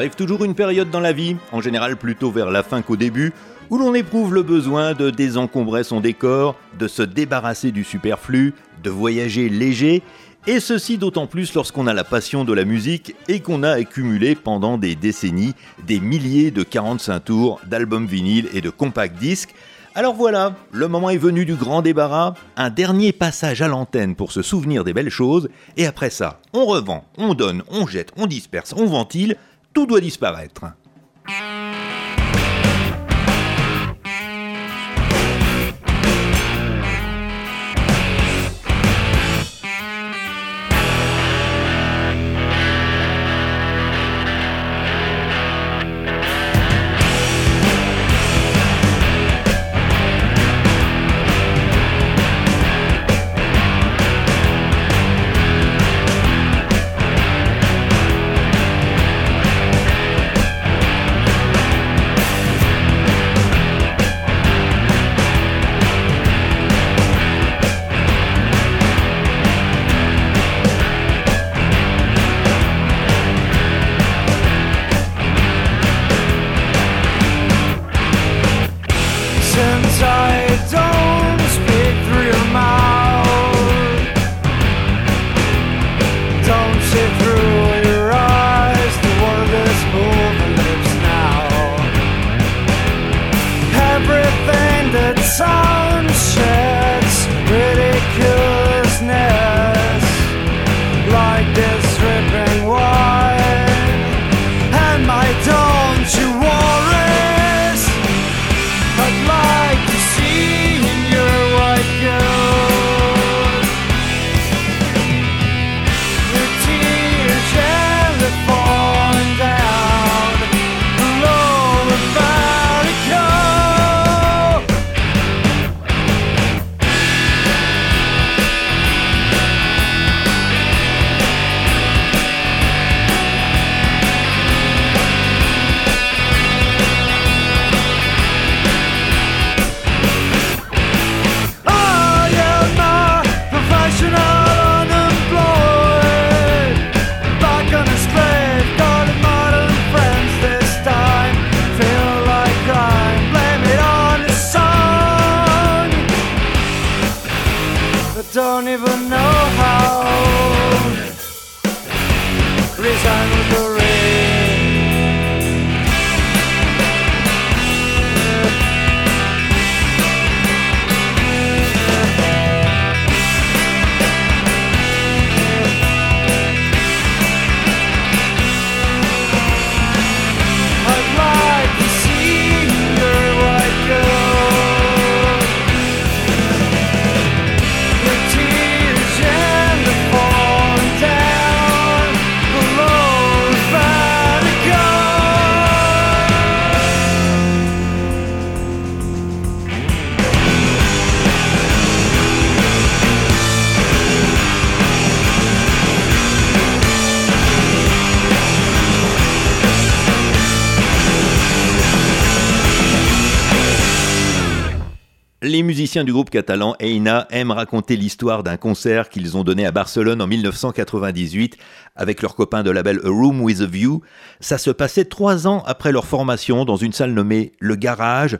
arrive toujours une période dans la vie, en général plutôt vers la fin qu'au début, où l'on éprouve le besoin de désencombrer son décor, de se débarrasser du superflu, de voyager léger, et ceci d'autant plus lorsqu'on a la passion de la musique et qu'on a accumulé pendant des décennies des milliers de 45 tours d'albums vinyles et de compact disques. Alors voilà, le moment est venu du grand débarras, un dernier passage à l'antenne pour se souvenir des belles choses, et après ça, on revend, on donne, on jette, on disperse, on ventile, tout doit disparaître. Les musiciens du groupe catalan Eina aiment raconter l'histoire d'un concert qu'ils ont donné à Barcelone en 1998 avec leurs copains de label A Room with a View. Ça se passait trois ans après leur formation dans une salle nommée Le Garage.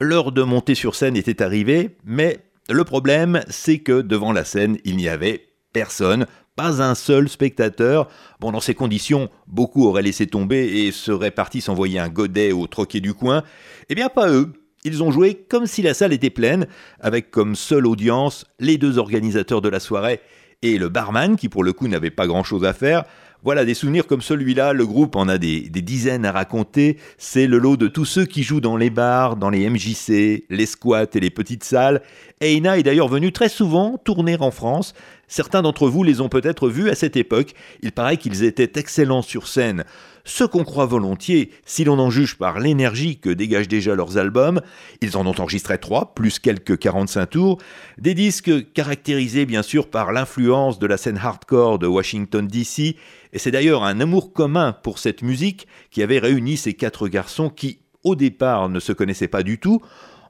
L'heure de monter sur scène était arrivée, mais le problème, c'est que devant la scène, il n'y avait personne, pas un seul spectateur. Bon, dans ces conditions, beaucoup auraient laissé tomber et seraient partis s'envoyer un godet au troquet du coin. Eh bien, pas eux. Ils ont joué comme si la salle était pleine, avec comme seule audience les deux organisateurs de la soirée et le barman qui pour le coup n'avait pas grand-chose à faire. Voilà, des souvenirs comme celui-là, le groupe en a des, dizaines à raconter. C'est le lot de tous ceux qui jouent dans les bars, dans les MJC, les squats et les petites salles. Eina est d'ailleurs venu très souvent tourner en France. Certains d'entre vous les ont peut-être vus à cette époque. Il paraît qu'ils étaient excellents sur scène ce qu'on croit volontiers si l'on en juge par l'énergie que dégagent déjà leurs albums. Ils en ont enregistré trois, plus quelques 45 tours, des disques caractérisés bien sûr par l'influence de la scène hardcore de Washington DC, et c'est d'ailleurs un amour commun pour cette musique qui avait réuni ces quatre garçons qui, au départ, ne se connaissaient pas du tout,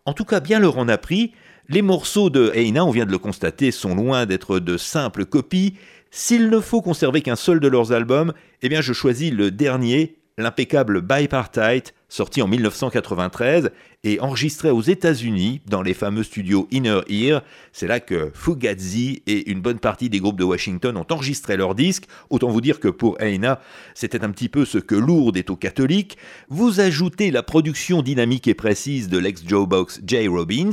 en tout cas bien leur en a pris, les morceaux de Heina, on vient de le constater, sont loin d'être de simples copies, s'il ne faut conserver qu'un seul de leurs albums, eh bien je choisis le dernier, l'impeccable Bipartite, sorti en 1993 et enregistré aux États-Unis dans les fameux studios Inner Ear. C'est là que Fugazi et une bonne partie des groupes de Washington ont enregistré leurs disques. Autant vous dire que pour Aina, c'était un petit peu ce que Lourdes est aux catholiques. Vous ajoutez la production dynamique et précise de l'ex-Joe Box Jay Robbins,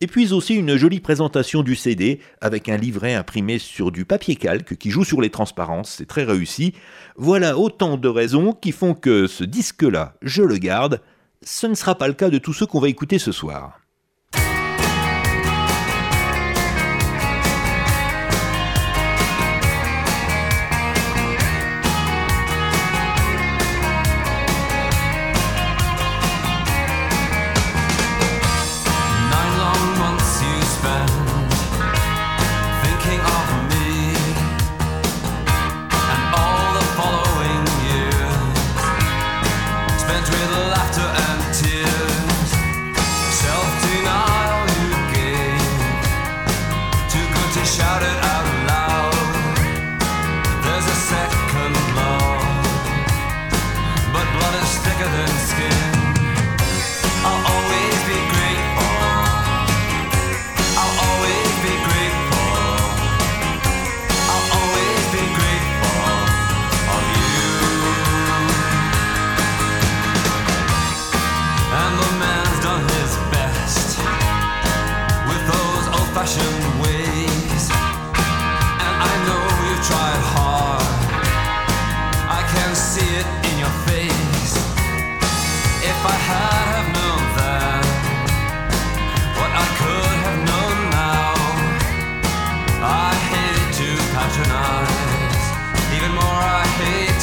et puis aussi une jolie présentation du CD avec un livret imprimé sur du papier calque qui joue sur les transparences. C'est très réussi. Voilà autant de raisons qui font que ce disque-là, je le garde. Ce ne sera pas le cas de tous ceux qu'on va écouter ce soir.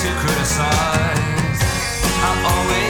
to criticize. I always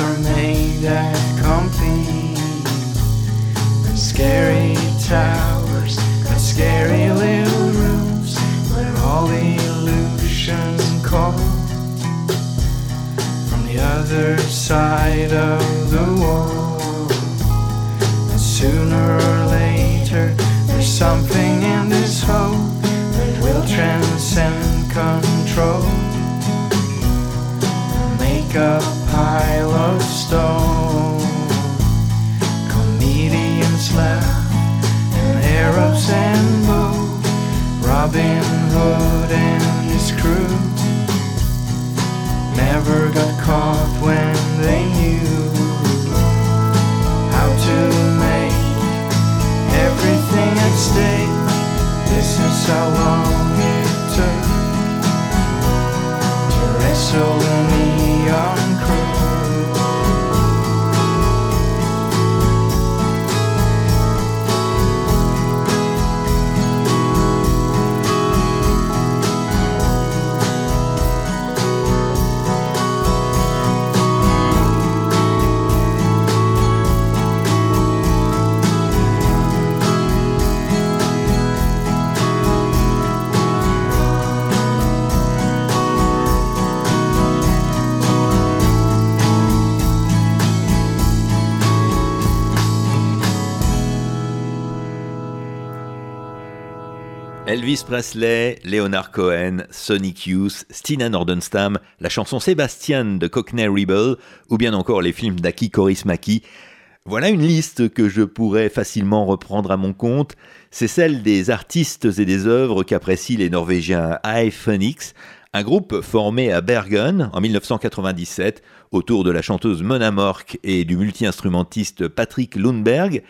Are made at comfy and scary towers and scary little rooms where all the illusions call from the other side of the wall. And sooner or later, there's something in this hole that will transcend control. Make up of stone. Comedians laugh and Arabs and bow. Robin Hood and his crew never got caught when they knew how to make everything at stake. This is how long it took to wrestle me on. Elvis Presley, Leonard Cohen, Sonic Youth, Stina Nordenstam, la chanson Sébastien de Cockney Rebel, ou bien encore les films d'Aki Korismaki. Voilà une liste que je pourrais facilement reprendre à mon compte. C'est celle des artistes et des œuvres qu'apprécient les Norvégiens iPhonix, un groupe formé à Bergen en 1997 autour de la chanteuse Mona Mork et du multi-instrumentiste Patrick Lundberg.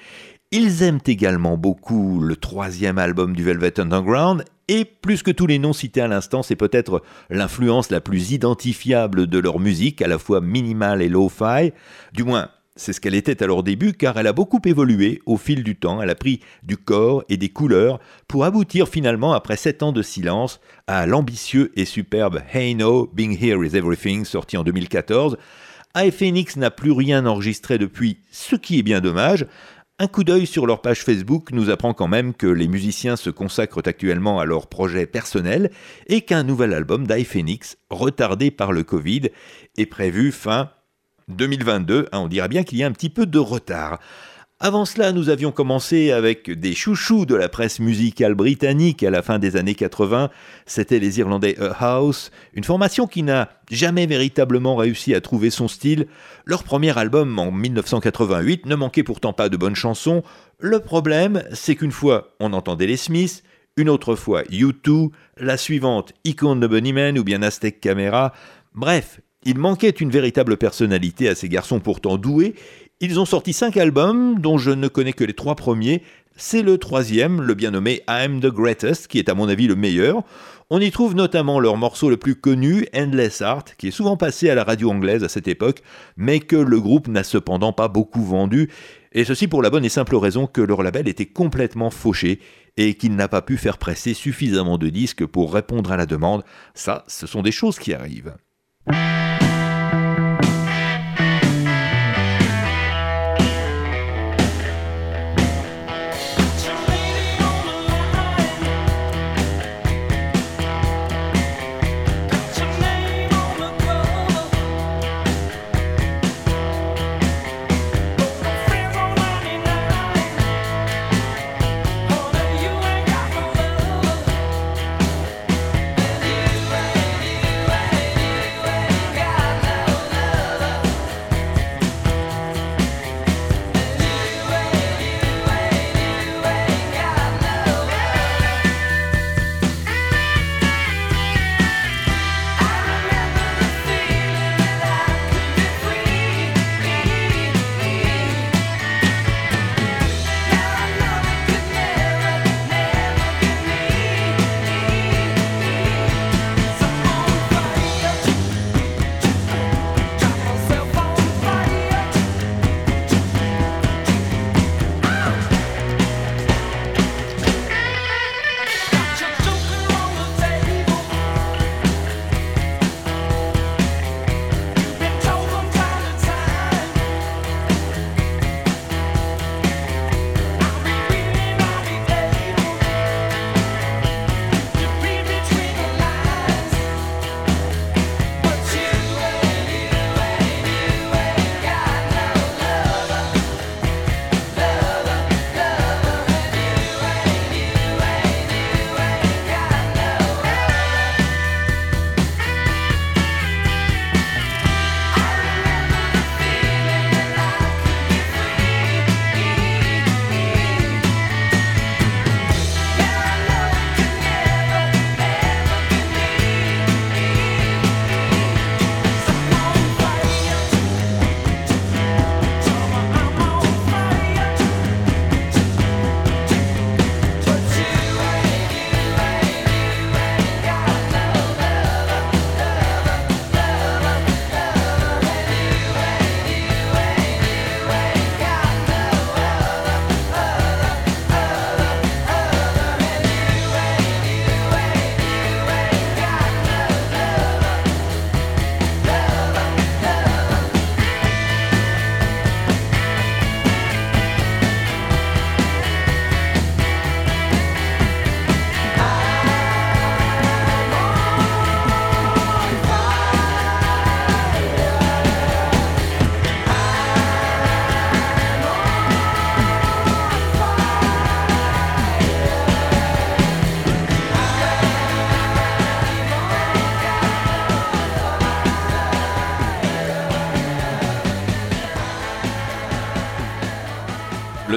Ils aiment également beaucoup le troisième album du Velvet Underground, et plus que tous les noms cités à l'instant, c'est peut-être l'influence la plus identifiable de leur musique, à la fois minimale et lo-fi. Du moins, c'est ce qu'elle était à leur début, car elle a beaucoup évolué au fil du temps, elle a pris du corps et des couleurs, pour aboutir finalement, après sept ans de silence, à l'ambitieux et superbe Hey No, Being Here is Everything, sorti en 2014. iPhoenix n'a plus rien enregistré depuis, ce qui est bien dommage, un coup d'œil sur leur page Facebook nous apprend quand même que les musiciens se consacrent actuellement à leurs projets personnels et qu'un nouvel album d'iPhoenix, retardé par le Covid, est prévu fin 2022. Hein, on dira bien qu'il y a un petit peu de retard. Avant cela, nous avions commencé avec des chouchous de la presse musicale britannique à la fin des années 80. C'était les Irlandais A House, une formation qui n'a jamais véritablement réussi à trouver son style. Leur premier album en 1988 ne manquait pourtant pas de bonnes chansons. Le problème, c'est qu'une fois on entendait les Smiths, une autre fois U2, la suivante Icon de Bunnyman ou bien Aztec Camera. Bref, il manquait une véritable personnalité à ces garçons pourtant doués ils ont sorti cinq albums, dont je ne connais que les trois premiers. C'est le troisième, le bien nommé I'm the Greatest, qui est à mon avis le meilleur. On y trouve notamment leur morceau le plus connu, Endless Art, qui est souvent passé à la radio anglaise à cette époque, mais que le groupe n'a cependant pas beaucoup vendu, et ceci pour la bonne et simple raison que leur label était complètement fauché et qu'il n'a pas pu faire presser suffisamment de disques pour répondre à la demande. Ça, ce sont des choses qui arrivent.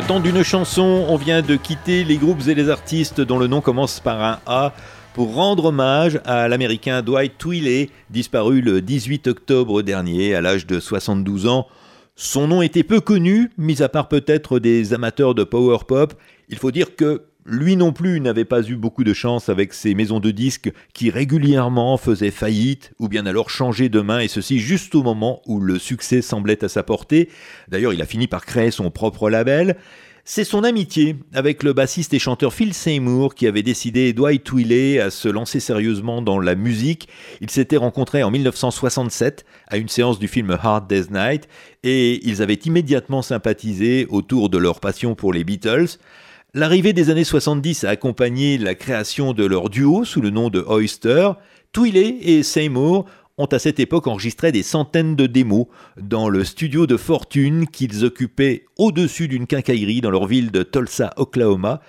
Temps d'une chanson, on vient de quitter les groupes et les artistes dont le nom commence par un A pour rendre hommage à l'américain Dwight Twilley, disparu le 18 octobre dernier à l'âge de 72 ans. Son nom était peu connu, mis à part peut-être des amateurs de power pop. Il faut dire que lui non plus n'avait pas eu beaucoup de chance avec ses maisons de disques qui régulièrement faisaient faillite ou bien alors changeaient de main et ceci juste au moment où le succès semblait à sa portée. D'ailleurs, il a fini par créer son propre label. C'est son amitié avec le bassiste et chanteur Phil Seymour qui avait décidé Dwight Twilley à se lancer sérieusement dans la musique. Ils s'étaient rencontrés en 1967 à une séance du film Hard Day's Night et ils avaient immédiatement sympathisé autour de leur passion pour les Beatles. L'arrivée des années 70 a accompagné la création de leur duo sous le nom de Oyster. Twilley et Seymour ont à cette époque enregistré des centaines de démos dans le studio de fortune qu'ils occupaient au-dessus d'une quincaillerie dans leur ville de Tulsa, Oklahoma.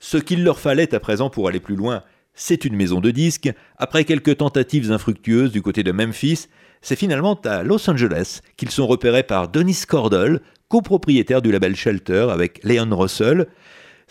Ce qu'il leur fallait à présent pour aller plus loin, c'est une maison de disques. Après quelques tentatives infructueuses du côté de Memphis, c'est finalement à Los Angeles qu'ils sont repérés par Dennis Cordell, copropriétaire du label Shelter avec Leon Russell.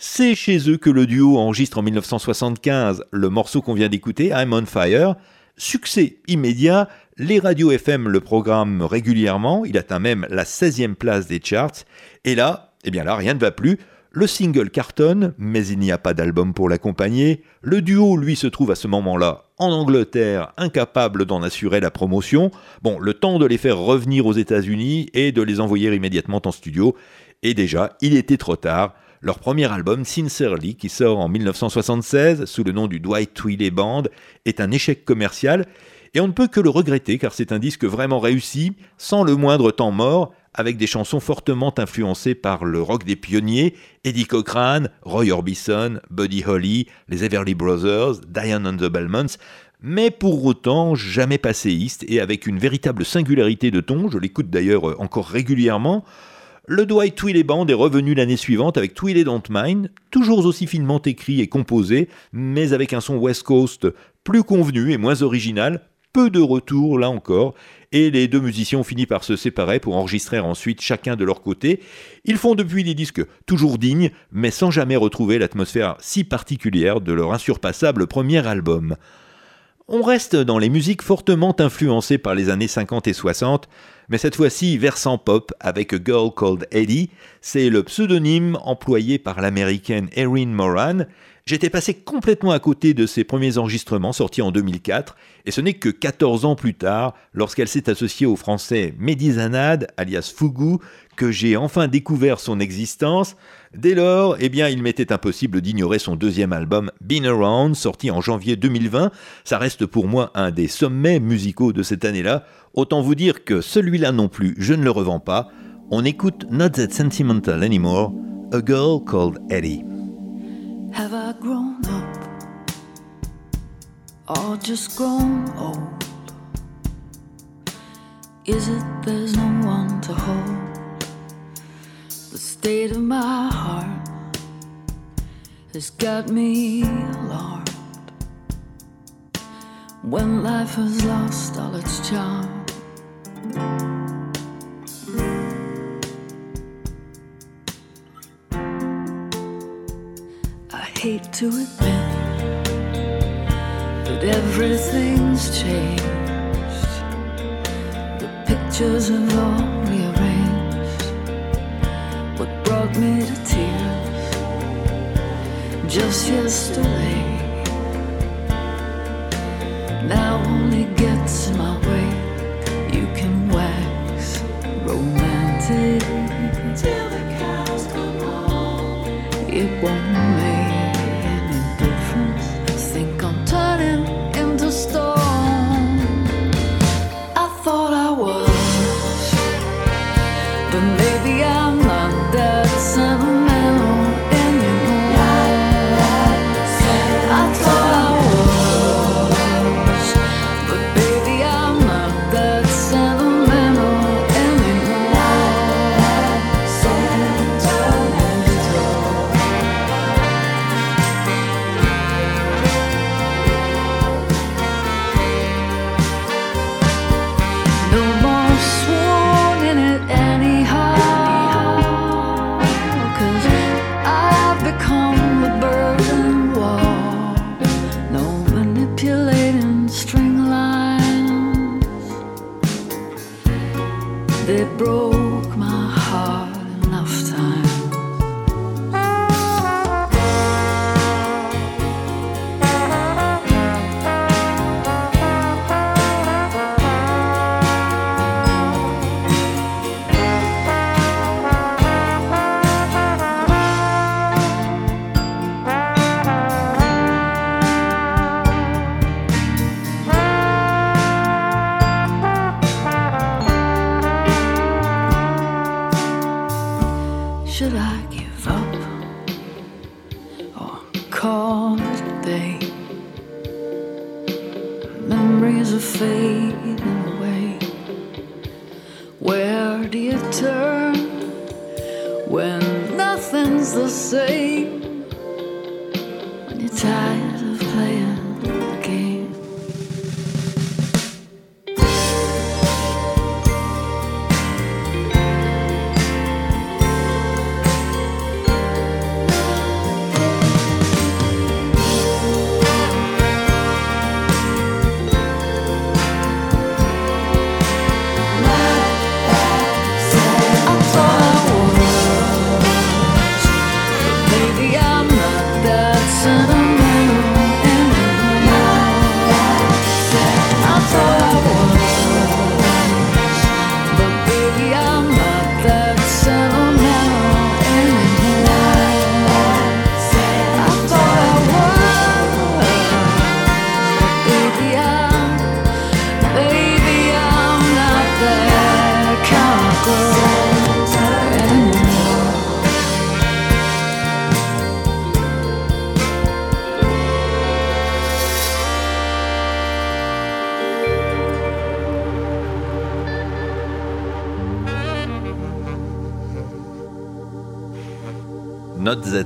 C'est chez eux que le duo enregistre en 1975 le morceau qu'on vient d'écouter, I'm on Fire. Succès immédiat, les radios FM le programment régulièrement, il atteint même la 16e place des charts, et là, eh bien là, rien ne va plus. Le single cartonne, mais il n'y a pas d'album pour l'accompagner. Le duo, lui, se trouve à ce moment-là en Angleterre, incapable d'en assurer la promotion. Bon, le temps de les faire revenir aux États-Unis et de les envoyer immédiatement en studio. Et déjà, il était trop tard. Leur premier album, Sincerely, qui sort en 1976 sous le nom du Dwight Twilley Band, est un échec commercial. Et on ne peut que le regretter car c'est un disque vraiment réussi, sans le moindre temps mort, avec des chansons fortement influencées par le rock des pionniers, Eddie Cochrane, Roy Orbison, Buddy Holly, les Everly Brothers, Diane and the Belmonts, mais pour autant jamais passéiste et avec une véritable singularité de ton, je l'écoute d'ailleurs encore régulièrement, le Dwight Twilley Band est revenu l'année suivante avec Twilley Don't Mind, toujours aussi finement écrit et composé, mais avec un son West Coast plus convenu et moins original, peu de retours là encore, et les deux musiciens ont fini par se séparer pour enregistrer ensuite chacun de leur côté. Ils font depuis des disques toujours dignes, mais sans jamais retrouver l'atmosphère si particulière de leur insurpassable premier album. On reste dans les musiques fortement influencées par les années 50 et 60, mais cette fois-ci versant pop avec A Girl Called Eddie, c'est le pseudonyme employé par l'américaine Erin Moran. J'étais passé complètement à côté de ses premiers enregistrements sortis en 2004, et ce n'est que 14 ans plus tard, lorsqu'elle s'est associée au français Mehdi Zanad, alias Fougou, que j'ai enfin découvert son existence. Dès lors, eh bien, il m'était impossible d'ignorer son deuxième album, Been Around, sorti en janvier 2020. Ça reste pour moi un des sommets musicaux de cette année-là. Autant vous dire que celui-là non plus, je ne le revends pas. On écoute Not That Sentimental Anymore, A Girl Called Eddie. State of my heart has got me alarmed. When life has lost all its charm. I hate to admit that everything's changed. The pictures have all just yesterday now only gets in my way. You can wax romantic till the cows come home. It won't make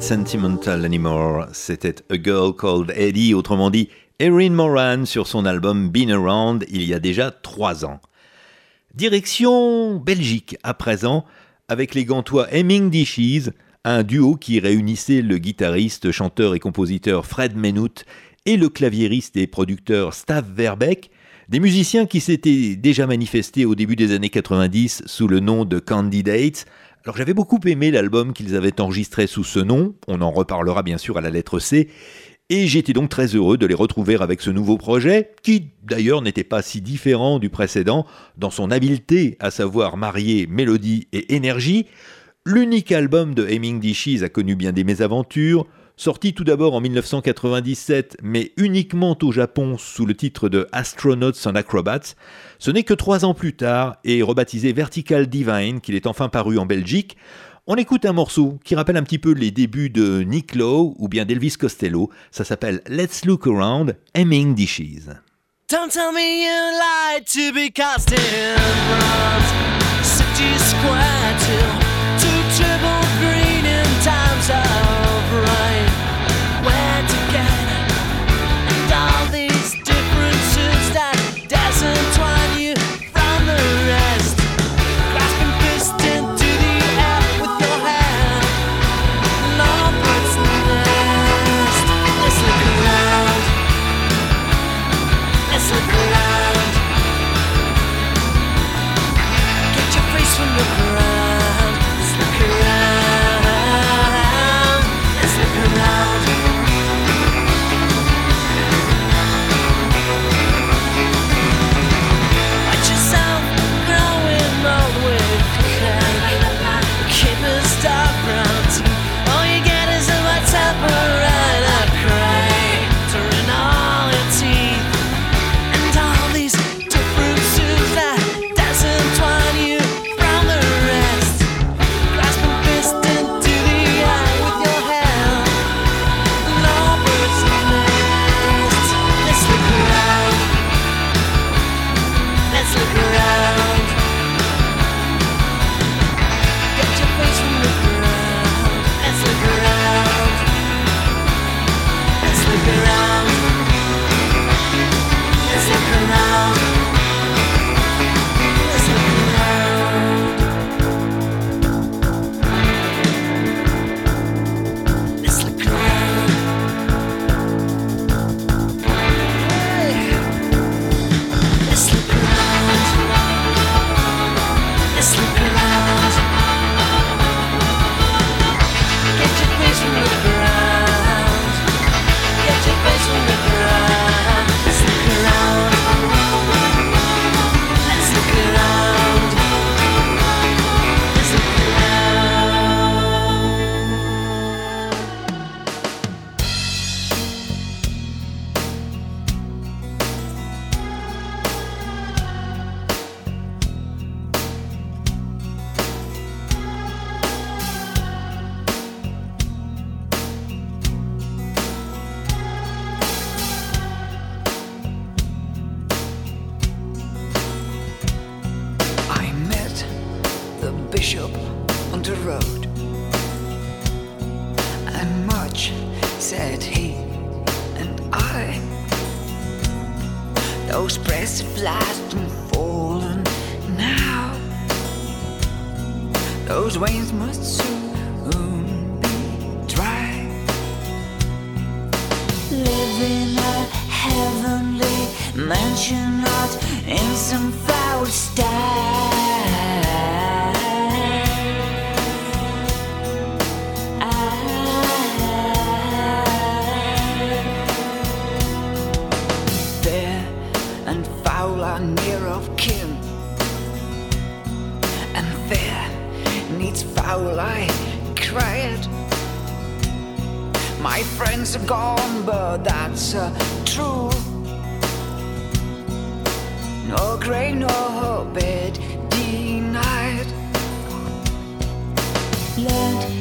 Sentimental Anymore, c'était A Girl Called Eddie, autrement dit Erin Moran sur son album Been Around il y a déjà trois ans. Direction Belgique à présent, avec les Gantois Hemming Dishes, un duo qui réunissait le guitariste, chanteur et compositeur Fred Menout et le claviériste et producteur Stav Verbeek, des musiciens qui s'étaient déjà manifestés au début des années 90 sous le nom de Candidates. Alors j'avais beaucoup aimé l'album qu'ils avaient enregistré sous ce nom, on en reparlera bien sûr à la lettre C, et j'étais donc très heureux de les retrouver avec ce nouveau projet, qui d'ailleurs n'était pas si différent du précédent dans son habileté à savoir marier mélodie et énergie. L'unique album de Hemming Dishes a connu bien des mésaventures, sorti tout d'abord en 1997, mais uniquement au Japon sous le titre de Astronauts and Acrobats. Ce n'est que trois ans plus tard, et rebaptisé Vertical Divine, qu'il est enfin paru en Belgique. On écoute un morceau qui rappelle un petit peu les débuts de Nick Lowe ou bien d'Elvis Costello. Ça s'appelle Let's Look Around, Hemming Dishes. Don't tell me you lied to be Square needs foul. I cried. My friends are gone, but that's uh, true. No grave, no bed denied. Learned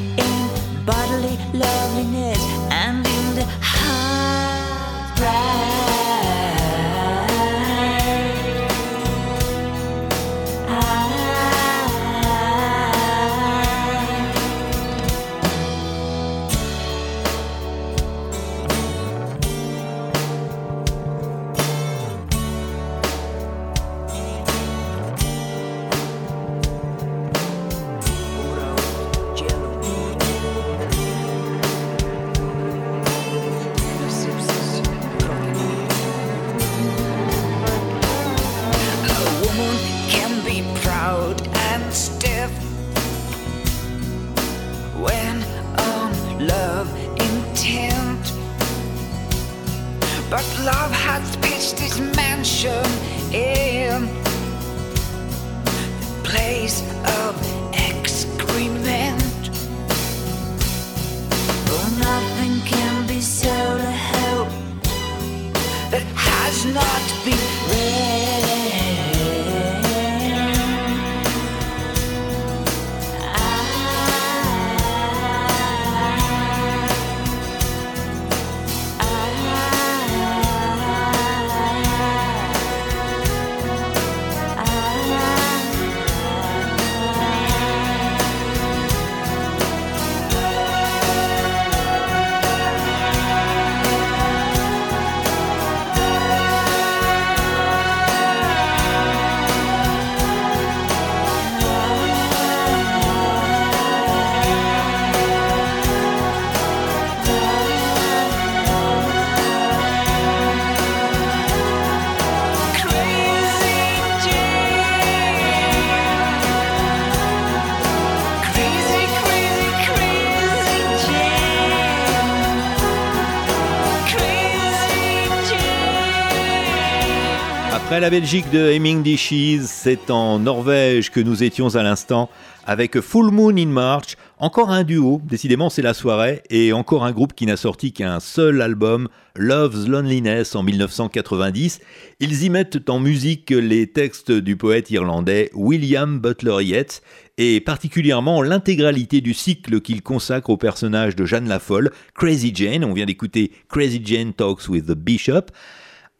la Belgique de Hemming Dishes, c'est en Norvège que nous étions à l'instant avec Full Moon in March. Encore un duo, décidément c'est la soirée, et encore un groupe qui n'a sorti qu'un seul album, Love's Loneliness en 1990. Ils y mettent en musique les textes du poète irlandais William Butler Yeats, et particulièrement l'intégralité du cycle qu'il consacre au personnage de Jeanne la Folle, Crazy Jane. On vient d'écouter Crazy Jane Talks with the Bishop.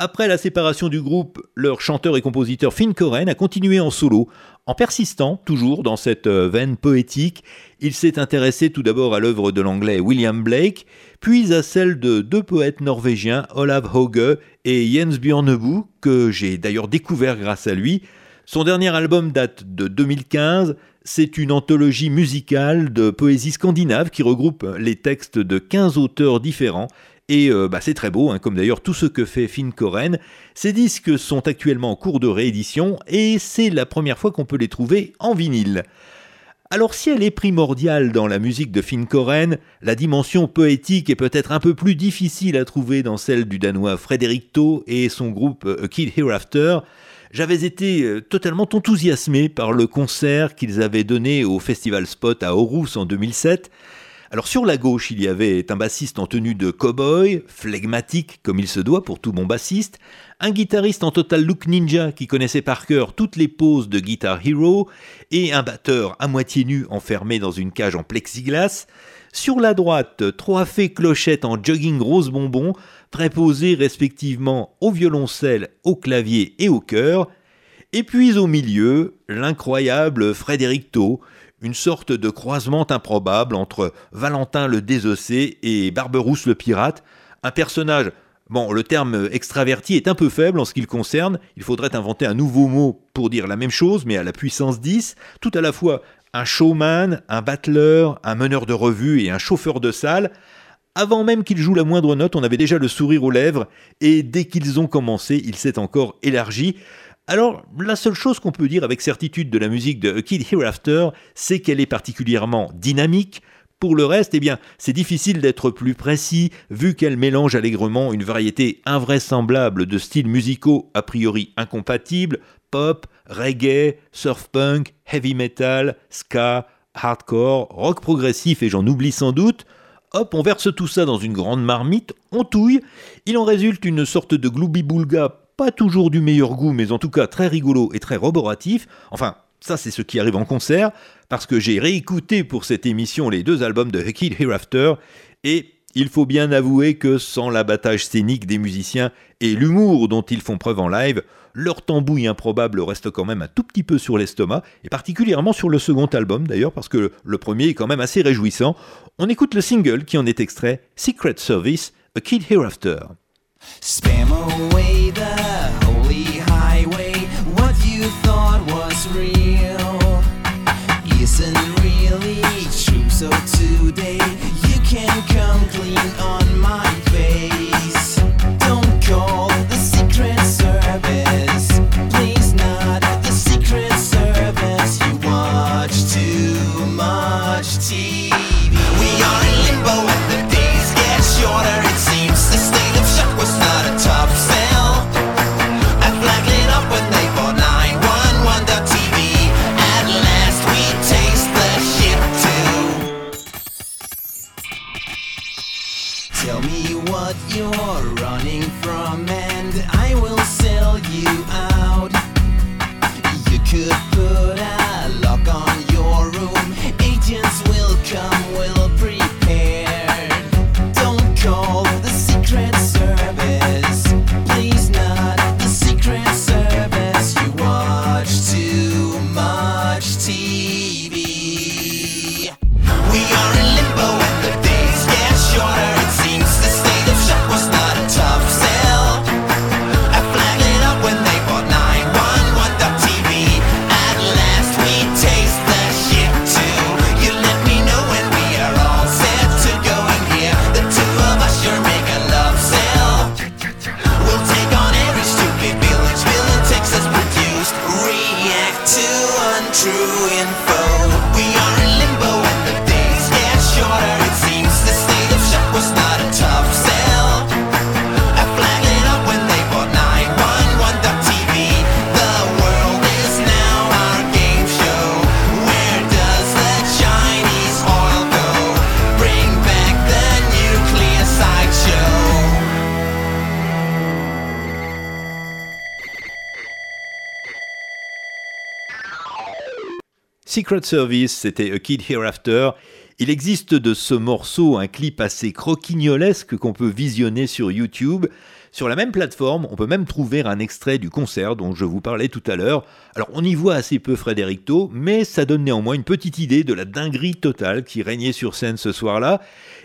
Après la séparation du groupe, leur chanteur et compositeur Finn Koren a continué en solo. En persistant toujours dans cette euh, veine poétique, il s'est intéressé tout d'abord à l'œuvre de l'anglais William Blake, puis à celle de deux poètes norvégiens, Olav Hauge et Jens Bjørneboe, que j'ai d'ailleurs découvert grâce à lui. Son dernier album date de 2015. C'est une anthologie musicale de poésie scandinave qui regroupe les textes de 15 auteurs différents. Et euh, bah, c'est très beau, hein, comme d'ailleurs tout ce que fait Finn Koren. Ces disques sont actuellement en cours de réédition et c'est la première fois qu'on peut les trouver en vinyle. Alors si elle est primordiale dans la musique de Finn Koren, la dimension poétique est peut-être un peu plus difficile à trouver dans celle du danois Frédéric Tau et son groupe A Kid Hereafter. J'avais été euh, totalement enthousiasmé par le concert qu'ils avaient donné au Festival Spot à Aarhus en 2007. Alors sur la gauche, il y avait un bassiste en tenue de cow-boy, flegmatique comme il se doit pour tout bon bassiste, un guitariste en total look ninja qui connaissait par cœur toutes les poses de Guitar Hero, et un batteur à moitié nu enfermé dans une cage en plexiglas. Sur la droite, trois fées clochettes en jogging rose bonbon, préposées respectivement au violoncelle, au clavier et au chœur. Et puis au milieu, l'incroyable Frédéric Tau, une sorte de croisement improbable entre Valentin le désossé et Barberousse le pirate, un personnage Bon, le terme extraverti est un peu faible en ce qui le concerne, il faudrait inventer un nouveau mot pour dire la même chose, mais à la puissance 10, tout à la fois un showman, un battleur, un meneur de revue et un chauffeur de salle. Avant même qu'il joue la moindre note, on avait déjà le sourire aux lèvres, et dès qu'ils ont commencé, il s'est encore élargi. Alors, la seule chose qu'on peut dire avec certitude de la musique de A Kid Hereafter, c'est qu'elle est particulièrement dynamique, pour le reste, eh bien, c'est difficile d'être plus précis vu qu'elle mélange allègrement une variété invraisemblable de styles musicaux a priori incompatibles, pop, reggae, surf punk, heavy metal, ska, hardcore, rock progressif et j'en oublie sans doute. Hop, on verse tout ça dans une grande marmite, on touille, il en résulte une sorte de gloubi-boulga pas toujours du meilleur goût, mais en tout cas très rigolo et très roboratif. Enfin, ça, c'est ce qui arrive en concert, parce que j'ai réécouté pour cette émission les deux albums de Kid Hereafter, et il faut bien avouer que sans l'abattage scénique des musiciens et l'humour dont ils font preuve en live, leur tambouille improbable reste quand même un tout petit peu sur l'estomac, et particulièrement sur le second album d'ailleurs, parce que le premier est quand même assez réjouissant. On écoute le single qui en est extrait, Secret Service, A Kid Hereafter. Spam away the holy highway. What you thought was real isn't really true. So today you can come clean on my face. Secret Service, c'était A Kid Hereafter. Il existe de ce morceau un clip assez croquignolesque qu'on peut visionner sur YouTube. Sur la même plateforme, on peut même trouver un extrait du concert dont je vous parlais tout à l'heure. Alors on y voit assez peu Frédéric Tau, mais ça donne néanmoins une petite idée de la dinguerie totale qui régnait sur scène ce soir-là.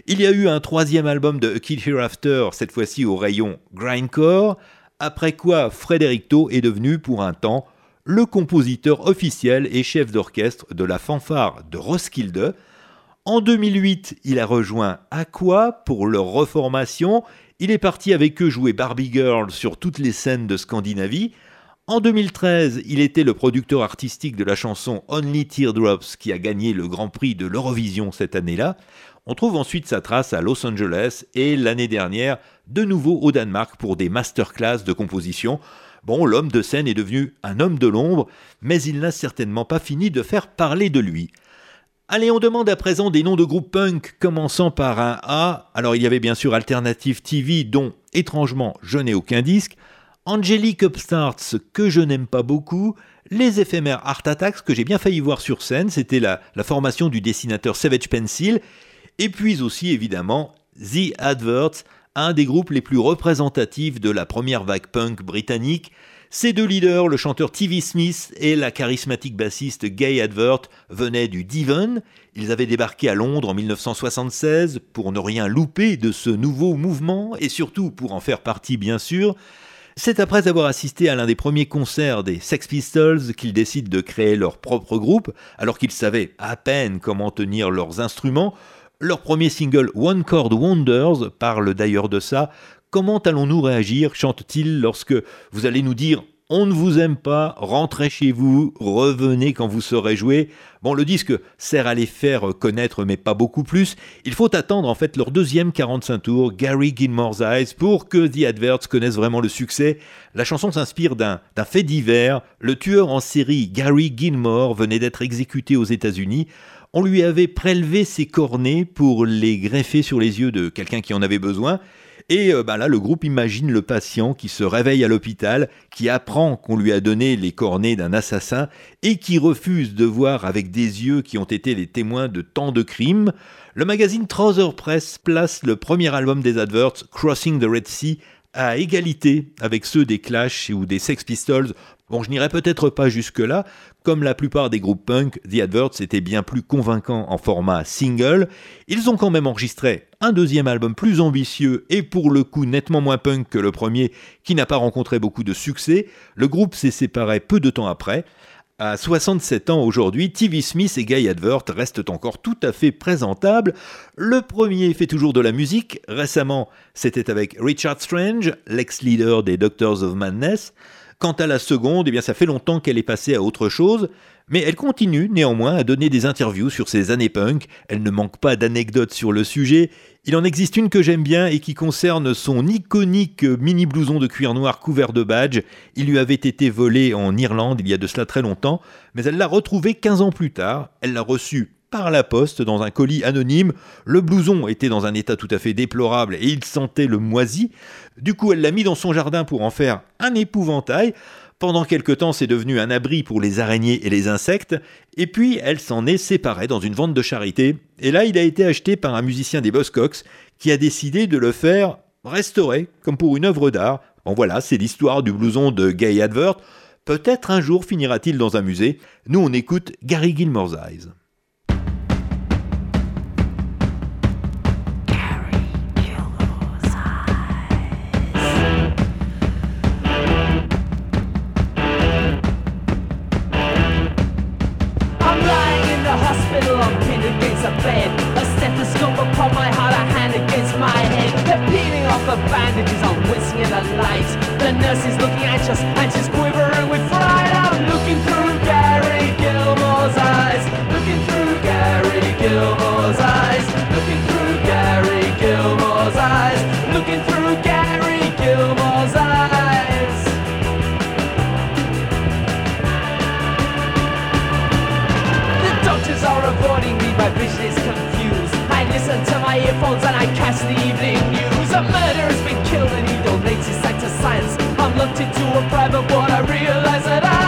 Il y a eu un troisième album de A Kid Hereafter, cette fois-ci au rayon grindcore, après quoi Frédéric Tau est devenu pour un temps le compositeur officiel et chef d'orchestre de la fanfare de Roskilde. En 2008, il a rejoint Aqua pour leur reformation. Il est parti avec eux jouer Barbie Girl sur toutes les scènes de Scandinavie. En 2013, il était le producteur artistique de la chanson Only Teardrops qui a gagné le Grand Prix de l'Eurovision cette année-là. On trouve ensuite sa trace à Los Angeles et l'année dernière, de nouveau au Danemark pour des masterclass de composition. Bon, l'homme de scène est devenu un homme de l'ombre, mais il n'a certainement pas fini de faire parler de lui. Allez, on demande à présent des noms de groupes punk commençant par un A. Alors il y avait bien sûr Alternative TV dont, étrangement, je n'ai aucun disque. Angelic Upstarts que je n'aime pas beaucoup. Les éphémères Art Attacks que j'ai bien failli voir sur scène, c'était la, la formation du dessinateur Savage Pencil. Et puis aussi évidemment The Adverts, un des groupes les plus représentatifs de la première vague punk britannique. Ces deux leaders, le chanteur TV Smith et la charismatique bassiste Gay Advert, venaient du Devon. Ils avaient débarqué à Londres en 1976 pour ne rien louper de ce nouveau mouvement et surtout pour en faire partie bien sûr. C'est après avoir assisté à l'un des premiers concerts des Sex Pistols qu'ils décident de créer leur propre groupe, alors qu'ils savaient à peine comment tenir leurs instruments. Leur premier single One Chord Wonders parle d'ailleurs de ça. Comment allons-nous réagir, chante-t-il, lorsque vous allez nous dire on ne vous aime pas, rentrez chez vous, revenez quand vous saurez jouer. Bon, le disque sert à les faire connaître, mais pas beaucoup plus. Il faut attendre en fait leur deuxième 45 tours, Gary Gilmore's Eyes, pour que The Adverts connaisse vraiment le succès. La chanson s'inspire d'un fait divers. Le tueur en série Gary Gilmore venait d'être exécuté aux États-Unis. On lui avait prélevé ses cornets pour les greffer sur les yeux de quelqu'un qui en avait besoin. Et euh, bah là, le groupe imagine le patient qui se réveille à l'hôpital, qui apprend qu'on lui a donné les cornets d'un assassin et qui refuse de voir avec des yeux qui ont été les témoins de tant de crimes. Le magazine Trouser Press place le premier album des Adverts, Crossing the Red Sea, à égalité avec ceux des Clash ou des Sex Pistols. Bon, je n'irai peut-être pas jusque-là. Comme la plupart des groupes punk, The Adverts était bien plus convaincant en format single. Ils ont quand même enregistré un deuxième album plus ambitieux et pour le coup nettement moins punk que le premier, qui n'a pas rencontré beaucoup de succès. Le groupe s'est séparé peu de temps après. À 67 ans aujourd'hui, TV Smith et Guy Advert restent encore tout à fait présentables. Le premier fait toujours de la musique. Récemment, c'était avec Richard Strange, l'ex-leader des Doctors of Madness. Quant à la seconde, eh bien ça fait longtemps qu'elle est passée à autre chose, mais elle continue néanmoins à donner des interviews sur ses années punk. Elle ne manque pas d'anecdotes sur le sujet. Il en existe une que j'aime bien et qui concerne son iconique mini blouson de cuir noir couvert de badge. Il lui avait été volé en Irlande il y a de cela très longtemps, mais elle l'a retrouvé 15 ans plus tard. Elle l'a reçu par la poste dans un colis anonyme. Le blouson était dans un état tout à fait déplorable et il sentait le moisi. Du coup, elle l'a mis dans son jardin pour en faire un épouvantail. Pendant quelque temps, c'est devenu un abri pour les araignées et les insectes. Et puis, elle s'en est séparée dans une vente de charité. Et là, il a été acheté par un musicien des Buzzcocks qui a décidé de le faire restaurer, comme pour une œuvre d'art. Bon voilà, c'est l'histoire du blouson de Gay Advert. Peut-être un jour finira-t-il dans un musée. Nous, on écoute Gary Gilmore's Eyes. Nurse is looking anxious, and she's quivering with fright. I'm looking through Gary Gilmore's eyes. Looking through Gary Gilmore's eyes. Looking through Gary Gilmore's eyes. Looking through Gary Gilmore's eyes. The doctors are avoiding me, my vision is confused. I listen to my earphones and I catch the evening news. A murder has been killed and he donates his sight to science. I'm locked into a private ward, I realize that I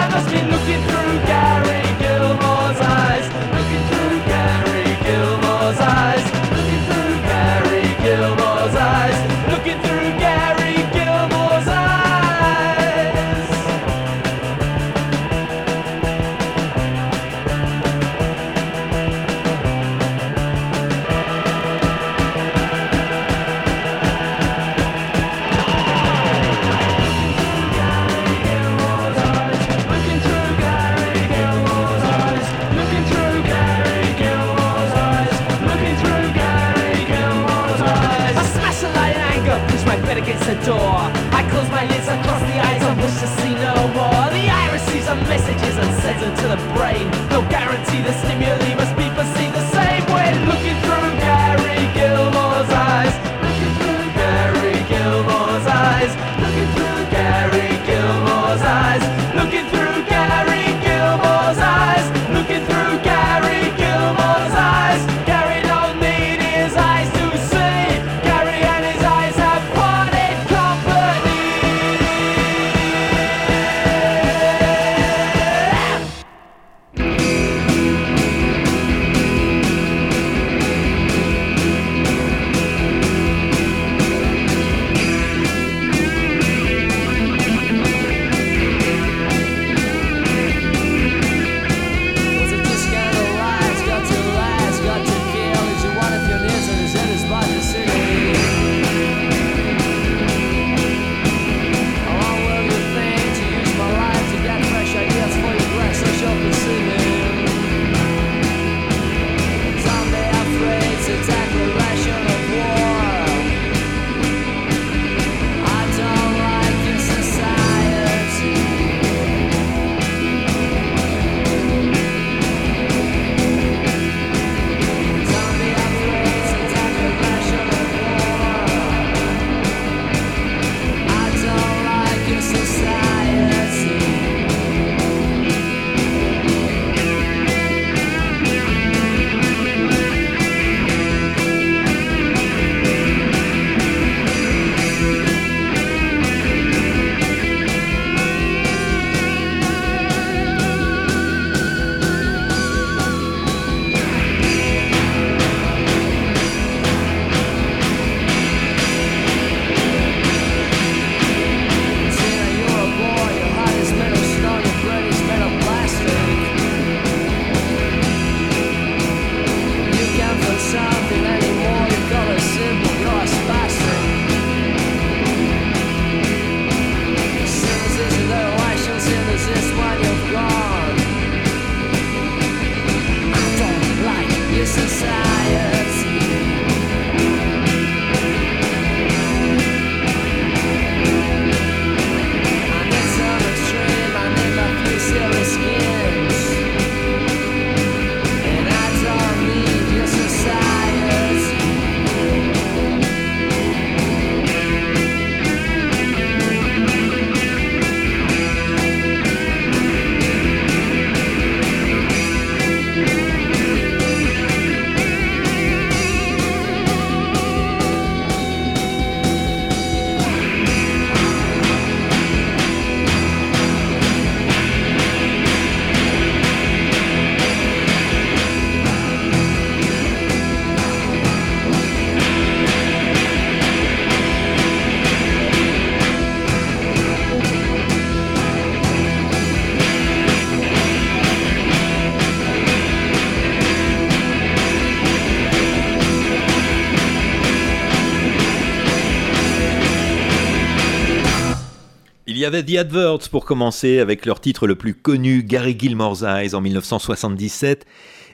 y avait The Adverts pour commencer avec leur titre le plus connu, Gary Gilmore's Eyes en 1977.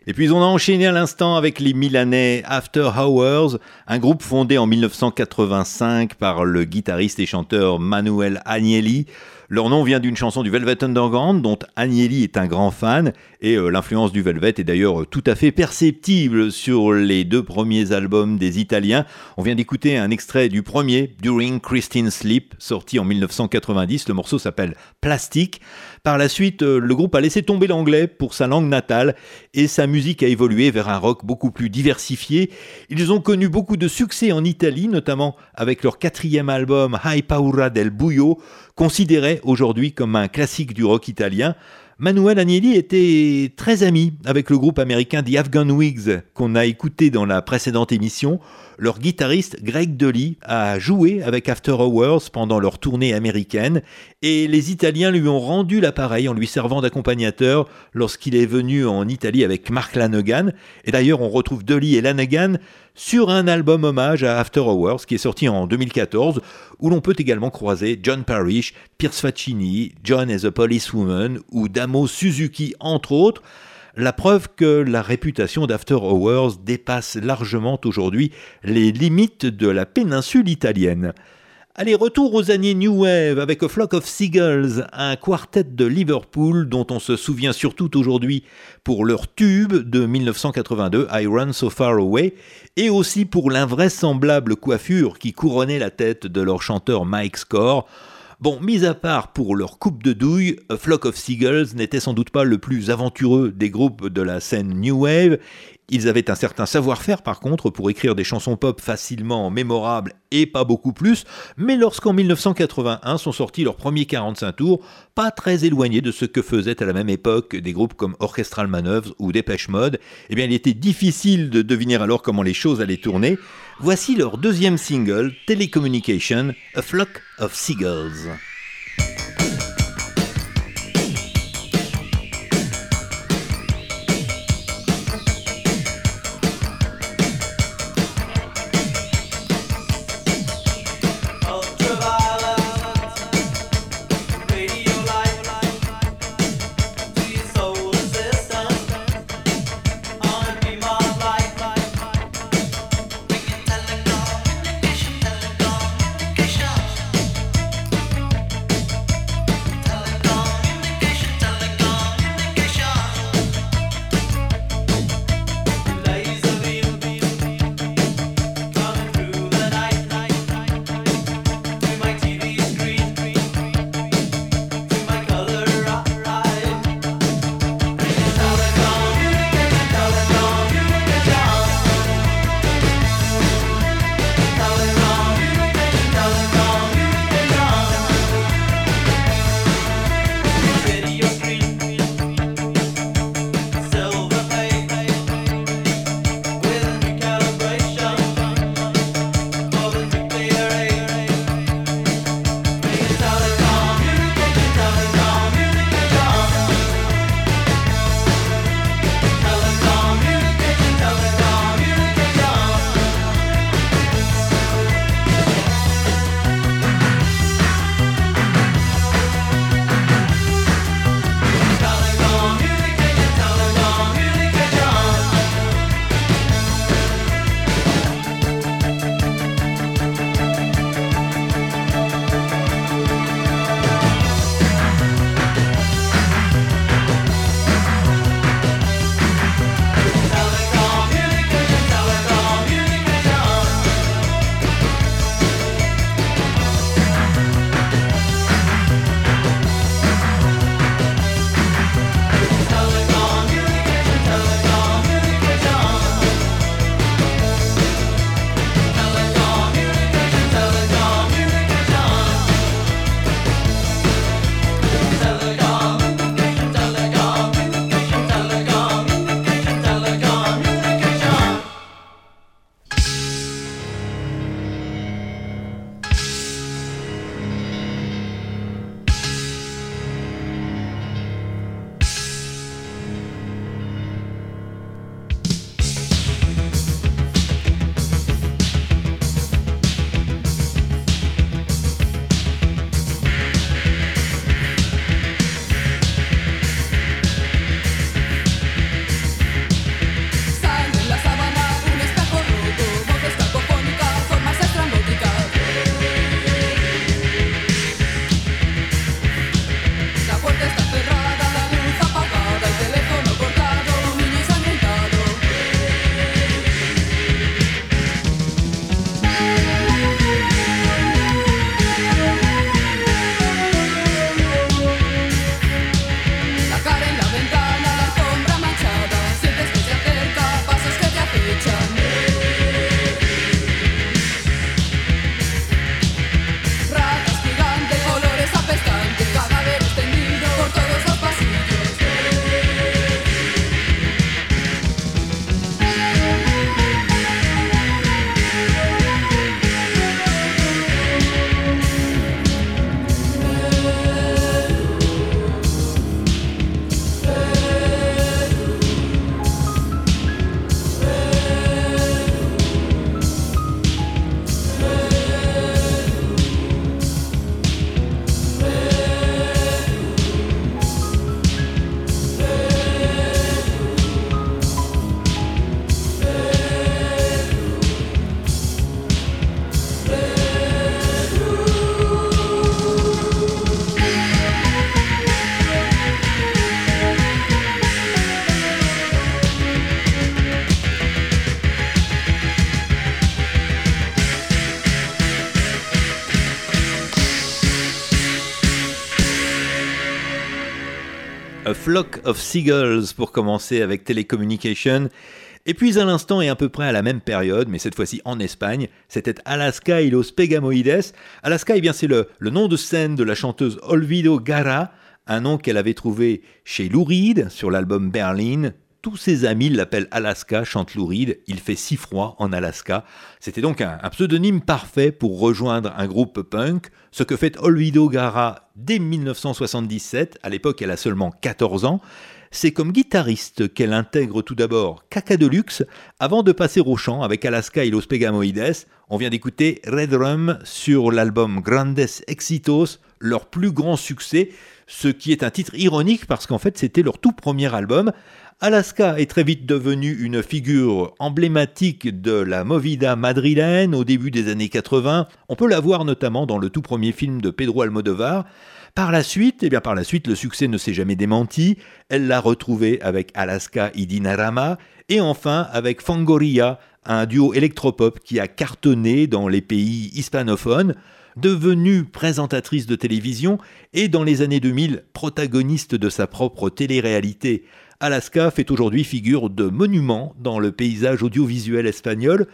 Et puis on a enchaîné à l'instant avec les Milanais After Hours, un groupe fondé en 1985 par le guitariste et chanteur Manuel Agnelli. Leur nom vient d'une chanson du Velvet Underground dont Agnelli est un grand fan et euh, l'influence du Velvet est d'ailleurs tout à fait perceptible sur les deux premiers albums des Italiens. On vient d'écouter un extrait du premier, During Christine Sleep, sorti en 1990. Le morceau s'appelle Plastic. Par la suite, euh, le groupe a laissé tomber l'anglais pour sa langue natale et sa musique a évolué vers un rock beaucoup plus diversifié. Ils ont connu beaucoup de succès en Italie, notamment avec leur quatrième album High Paura del Buio, considéré aujourd'hui comme un classique du rock italien. Manuel Agnelli était très ami avec le groupe américain The Afghan Wigs qu'on a écouté dans la précédente émission. Leur guitariste Greg Dolly a joué avec After Hours pendant leur tournée américaine et les Italiens lui ont rendu l'appareil en lui servant d'accompagnateur lorsqu'il est venu en Italie avec Mark Lanegan. Et d'ailleurs, on retrouve Dolly et Lanegan sur un album hommage à After Hours qui est sorti en 2014 où l'on peut également croiser John Parrish, Pierce Faccini, John as a Policewoman ou Damo Suzuki entre autres. La preuve que la réputation d'After Hours dépasse largement aujourd'hui les limites de la péninsule italienne. Allez, retour aux années New Wave avec A Flock of Seagulls, un quartet de Liverpool dont on se souvient surtout aujourd'hui pour leur tube de 1982, I Run So Far Away, et aussi pour l'invraisemblable coiffure qui couronnait la tête de leur chanteur Mike Score. Bon, mis à part pour leur coupe de douille, A Flock of Seagulls n'était sans doute pas le plus aventureux des groupes de la scène New Wave. Ils avaient un certain savoir-faire par contre pour écrire des chansons pop facilement mémorables et pas beaucoup plus, mais lorsqu'en 1981 sont sortis leurs premiers 45 tours, pas très éloignés de ce que faisaient à la même époque des groupes comme Orchestral Manoeuvres ou Dépêche Mode, eh bien il était difficile de deviner alors comment les choses allaient tourner. Voici leur deuxième single, Telecommunication, A Flock of Seagulls. Of Seagulls pour commencer avec Telecommunication. Et puis à l'instant et à peu près à la même période, mais cette fois-ci en Espagne, c'était Alaska y los Pegamoides. Alaska, eh bien c'est le, le nom de scène de la chanteuse Olvido Gara, un nom qu'elle avait trouvé chez Lou Reed sur l'album Berlin. Tous ses amis l'appellent Alaska, chante Lou Reed. Il fait si froid en Alaska. C'était donc un, pseudonyme parfait pour rejoindre un groupe punk, ce que fait Olvido Gara dès 1977. À l'époque, elle a seulement 14 ans. C'est comme guitariste qu'elle intègre tout d'abord Caca Deluxe avant de passer au chant avec Alaska y los Pegamoides. On vient d'écouter Red Rum sur l'album Grandes Exitos, leur plus grand succès, ce qui est un titre ironique parce qu'en fait c'était leur tout premier album. Alaska est très vite devenue une figure emblématique de la movida madrilène au début des années 80. On peut la voir notamment dans le tout premier film de Pedro Almodovar. Par la suite, eh bien par la suite, le succès ne s'est jamais démenti. Elle l'a retrouvé avec Alaska y Dinarama et enfin avec Fangoria, un duo électropop qui a cartonné dans les pays hispanophones devenue présentatrice de télévision et dans les années 2000 protagoniste de sa propre télé-réalité. Alaska fait aujourd'hui figure de monument dans le paysage audiovisuel espagnol,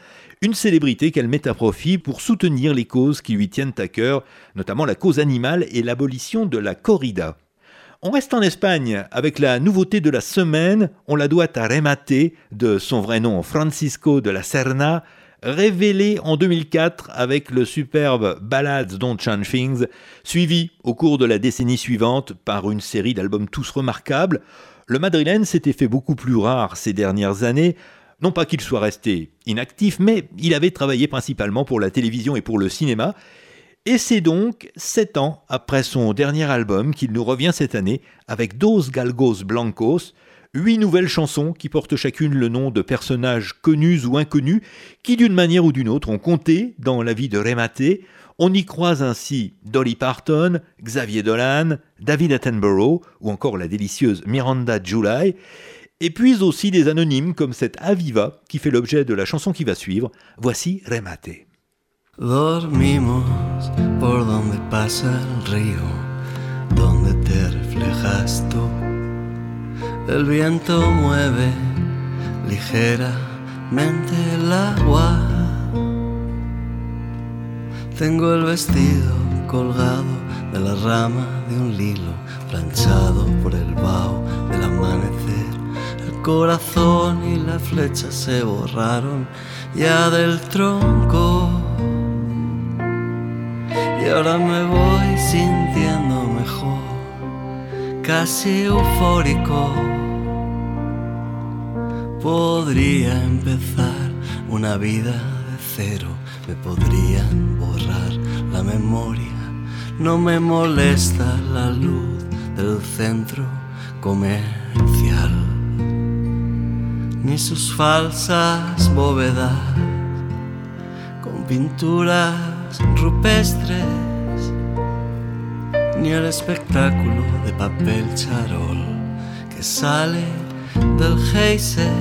une célébrité qu'elle met à profit pour soutenir les causes qui lui tiennent à cœur, notamment la cause animale et l'abolition de la corrida. On reste en Espagne avec la nouveauté de la semaine, on la doit à Remate, de son vrai nom Francisco de la Serna, révélé en 2004 avec le superbe Ballads Don't Change Things, suivi au cours de la décennie suivante par une série d'albums tous remarquables. Le madrilène s'était fait beaucoup plus rare ces dernières années, non pas qu'il soit resté inactif, mais il avait travaillé principalement pour la télévision et pour le cinéma, et c'est donc sept ans après son dernier album qu'il nous revient cette année avec Dos Galgos Blancos, huit nouvelles chansons qui portent chacune le nom de personnages connus ou inconnus qui d'une manière ou d'une autre ont compté dans la vie de Remate. On y croise ainsi Dolly Parton, Xavier Dolan, David Attenborough ou encore la délicieuse Miranda July. Et puis aussi des anonymes comme cette Aviva qui fait l'objet de la chanson qui va suivre. Voici Remate. Dormimos por donde pasa el río, donde te reflejas. El viento mueve ligeramente. Tengo el vestido colgado de la rama de un lilo, planchado por el vaho del amanecer. El corazón y la flecha se borraron ya del tronco. Y ahora me voy sintiendo mejor, casi eufórico. Podría empezar una vida de cero, me podrían borrar la memoria. No me molesta la luz del centro comercial, ni sus falsas bóvedas con pinturas rupestres, ni el espectáculo de papel charol que sale del geyser.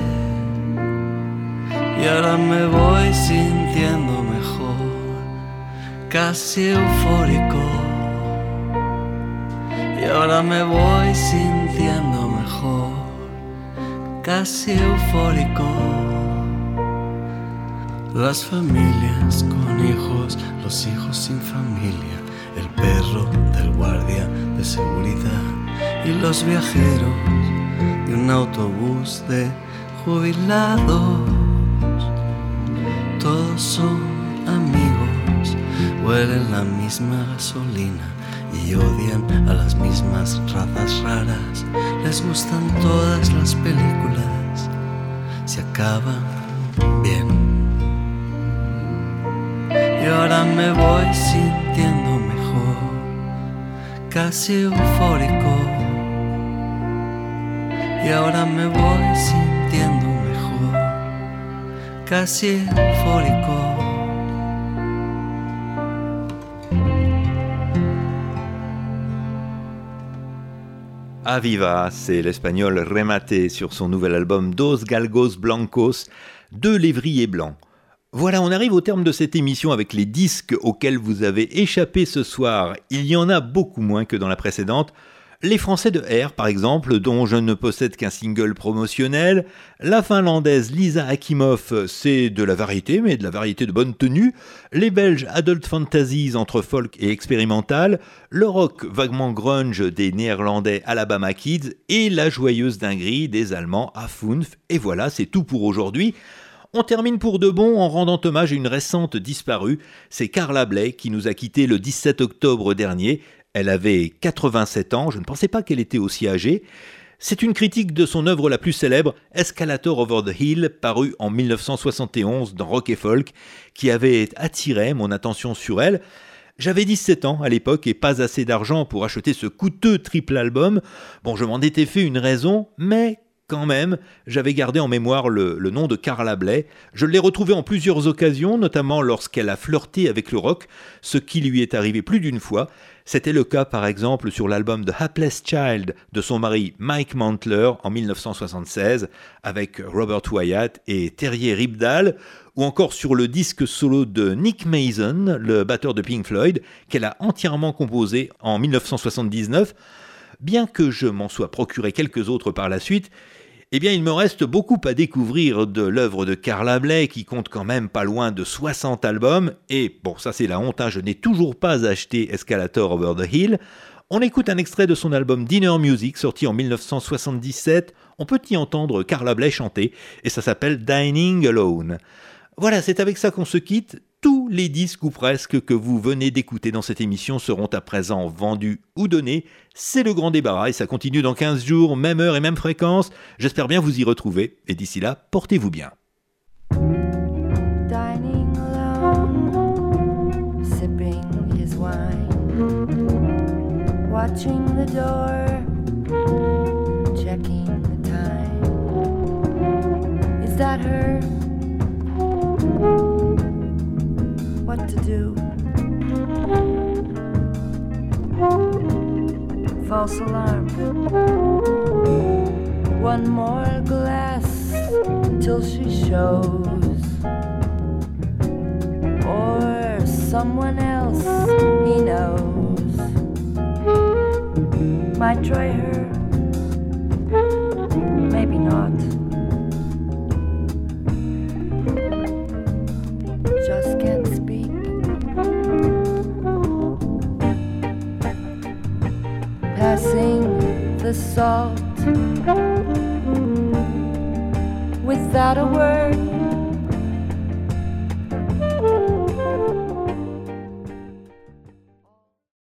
Y ahora me voy sintiendo mejor, casi eufórico. Y ahora me voy sintiendo mejor, casi eufórico. Las familias con hijos, los hijos sin familia, el perro del guardia de seguridad y los viajeros de un autobús de jubilados. Todos son amigos, huelen la misma gasolina y odian a las mismas razas raras. Les gustan todas las películas, se acaban bien. Y ahora me voy sintiendo mejor, casi eufórico. Y ahora me voy sintiendo mejor, casi eufórico. Aviva, c'est l'espagnol Remate sur son nouvel album Dos Galgos Blancos, deux lévriers blancs. Voilà, on arrive au terme de cette émission avec les disques auxquels vous avez échappé ce soir. Il y en a beaucoup moins que dans la précédente. Les Français de R, par exemple, dont je ne possède qu'un single promotionnel. La Finlandaise Lisa Akimov, c'est de la variété, mais de la variété de bonne tenue. Les Belges Adult Fantasies entre folk et expérimental. Le rock vaguement grunge des Néerlandais Alabama Kids. Et la joyeuse dinguerie des Allemands Afunf. Et voilà, c'est tout pour aujourd'hui. On termine pour de bon en rendant hommage à une récente disparue. C'est Carla Bley qui nous a quittés le 17 octobre dernier. Elle avait 87 ans, je ne pensais pas qu'elle était aussi âgée. C'est une critique de son œuvre la plus célèbre, Escalator Over the Hill, paru en 1971 dans Rock et Folk, qui avait attiré mon attention sur elle. J'avais 17 ans à l'époque et pas assez d'argent pour acheter ce coûteux triple album. Bon, je m'en étais fait une raison, mais quand même, j'avais gardé en mémoire le, le, nom de Carla Bley. Je l'ai retrouvée en plusieurs occasions, notamment lorsqu'elle a flirté avec le rock, ce qui lui est arrivé plus d'une fois. C'était le cas par exemple sur l'album The Hapless Child de son mari Mike Mantler en 1976 avec Robert Wyatt et Terrier Ribdal, ou encore sur le disque solo de Nick Mason, le batteur de Pink Floyd, qu'elle a entièrement composé en 1979. Bien que je m'en sois procuré quelques autres par la suite, eh bien, il me reste beaucoup à découvrir de l'œuvre de Carla Bley, qui compte quand même pas loin de 60 albums. Et bon, ça c'est la honte, hein, je n'ai toujours pas acheté Escalator Over the Hill. On écoute un extrait de son album Dinner Music, sorti en 1977. On peut y entendre Carla Bley chanter, et ça s'appelle Dining Alone. Voilà, c'est avec ça qu'on se quitte. Tous les disques ou presque que vous venez d'écouter dans cette émission seront à présent vendus ou donnés. C'est le grand débarras et ça continue dans 15 jours, même heure et même fréquence. J'espère bien vous y retrouver et d'ici là, portez-vous bien. watching the door, checking the time. Is that her? What to do? False alarm. One more glass till she shows or someone else he knows might try her, maybe not. Just can't Passing the salt. Without a word